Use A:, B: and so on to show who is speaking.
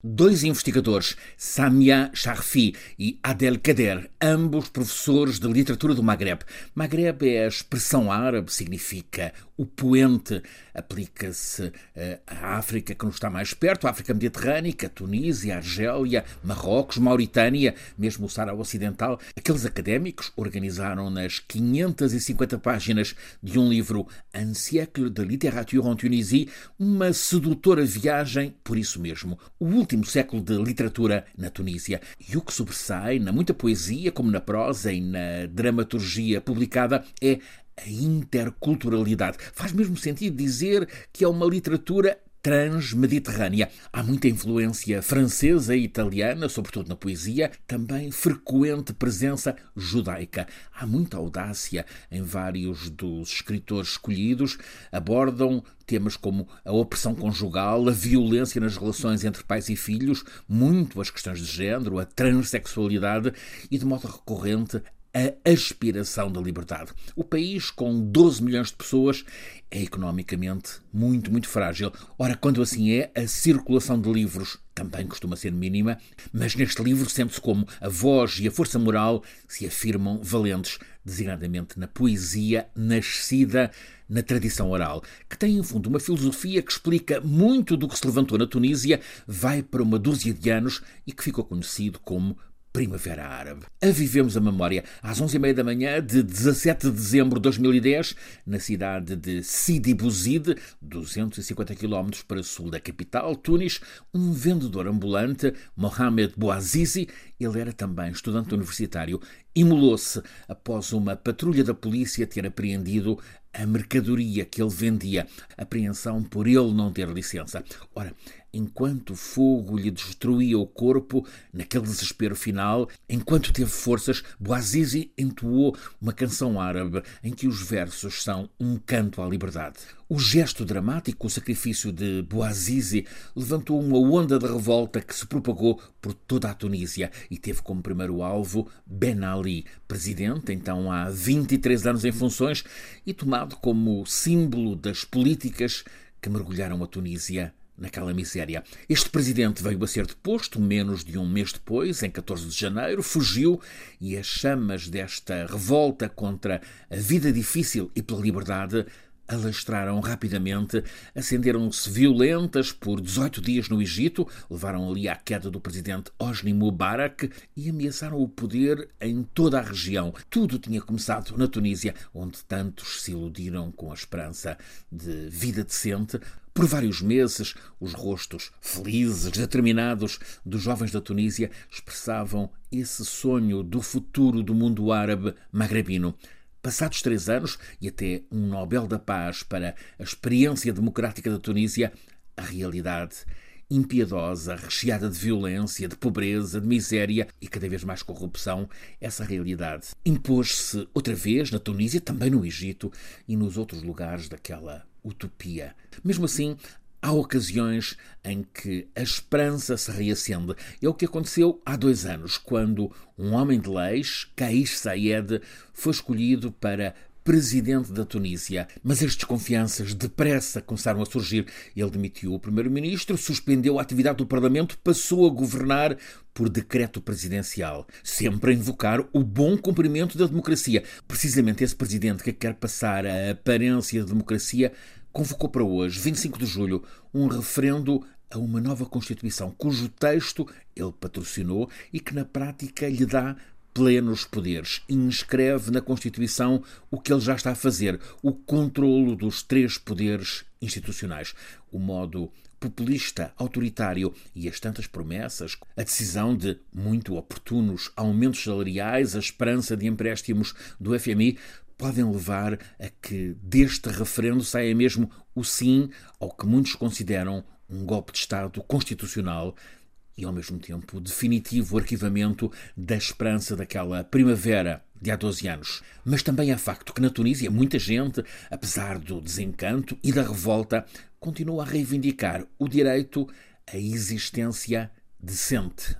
A: Dois investigadores, Samia Sharfi e Adel Kader, ambos professores de literatura do Maghreb. Maghreb é a expressão árabe, significa o poente, aplica-se eh, à África que nos está mais perto, a África Mediterrânea, Tunísia, Argélia, Marrocos, Mauritânia, mesmo o Sahara Ocidental. Aqueles académicos organizaram nas 550 páginas de um livro Un siècle de littérature en Tunisie uma sedutora viagem, por isso mesmo, o último século de literatura na Tunísia. E o que sobressai na muita poesia, como na prosa e na dramaturgia publicada, é a interculturalidade. Faz mesmo sentido dizer que é uma literatura transmediterrânea. Há muita influência francesa e italiana, sobretudo na poesia, também frequente presença judaica. Há muita audácia em vários dos escritores escolhidos, abordam temas como a opressão conjugal, a violência nas relações entre pais e filhos, muito as questões de género, a transexualidade e, de modo recorrente, a aspiração da liberdade. O país, com 12 milhões de pessoas, é economicamente muito, muito frágil. Ora, quando assim é, a circulação de livros também costuma ser mínima, mas neste livro sente-se como a voz e a força moral se afirmam valentes, designadamente na poesia nascida na tradição oral, que tem, em fundo, uma filosofia que explica muito do que se levantou na Tunísia, vai para uma dúzia de anos e que ficou conhecido como Primavera Árabe. A vivemos a memória às 11h30 da manhã de 17 de dezembro de 2010, na cidade de Sidi Bouzid, 250 km para sul da capital, Tunis, um vendedor ambulante, Mohamed Bouazizi, ele era também estudante universitário, imolou-se após uma patrulha da polícia ter apreendido a mercadoria que ele vendia, apreensão por ele não ter licença. Ora, enquanto o fogo lhe destruía o corpo, naquele desespero final, enquanto teve forças, Boazizi entoou uma canção árabe em que os versos são um canto à liberdade. O gesto dramático, o sacrifício de Boazizi, levantou uma onda de revolta que se propagou por toda a Tunísia e teve como primeiro alvo Ben Ali, presidente, então há 23 anos em funções, e tomado como símbolo das políticas que mergulharam a Tunísia naquela miséria. Este presidente veio a ser deposto menos de um mês depois, em 14 de janeiro, fugiu e as chamas desta revolta contra a vida difícil e pela liberdade alastraram rapidamente, acenderam-se violentas por 18 dias no Egito, levaram ali à queda do presidente Hosni Mubarak e ameaçaram o poder em toda a região. Tudo tinha começado na Tunísia, onde tantos se iludiram com a esperança de vida decente. Por vários meses, os rostos felizes, determinados dos jovens da Tunísia expressavam esse sonho do futuro do mundo árabe magrebino. Passados três anos e até um Nobel da Paz para a experiência democrática da Tunísia, a realidade impiedosa, recheada de violência, de pobreza, de miséria e cada vez mais corrupção, essa realidade impôs-se outra vez na Tunísia, também no Egito e nos outros lugares daquela utopia. Mesmo assim, Há ocasiões em que a esperança se reacende. É o que aconteceu há dois anos, quando um homem de leis, Kais Sayed, foi escolhido para presidente da Tunísia. Mas as desconfianças depressa começaram a surgir. Ele demitiu o primeiro-ministro, suspendeu a atividade do Parlamento, passou a governar por decreto presidencial, sempre a invocar o bom cumprimento da democracia. Precisamente esse presidente que quer passar a aparência de democracia convocou para hoje, 25 de julho, um referendo a uma nova Constituição, cujo texto ele patrocinou e que na prática lhe dá plenos poderes. Inscreve na Constituição o que ele já está a fazer, o controlo dos três poderes institucionais. O modo populista, autoritário e as tantas promessas, a decisão de muito oportunos aumentos salariais, a esperança de empréstimos do FMI, podem levar a que deste referendo saia mesmo o sim ao que muitos consideram um golpe de Estado constitucional e, ao mesmo tempo, definitivo arquivamento da esperança daquela primavera de há 12 anos. Mas também é facto que na Tunísia muita gente, apesar do desencanto e da revolta, continua a reivindicar o direito à existência decente.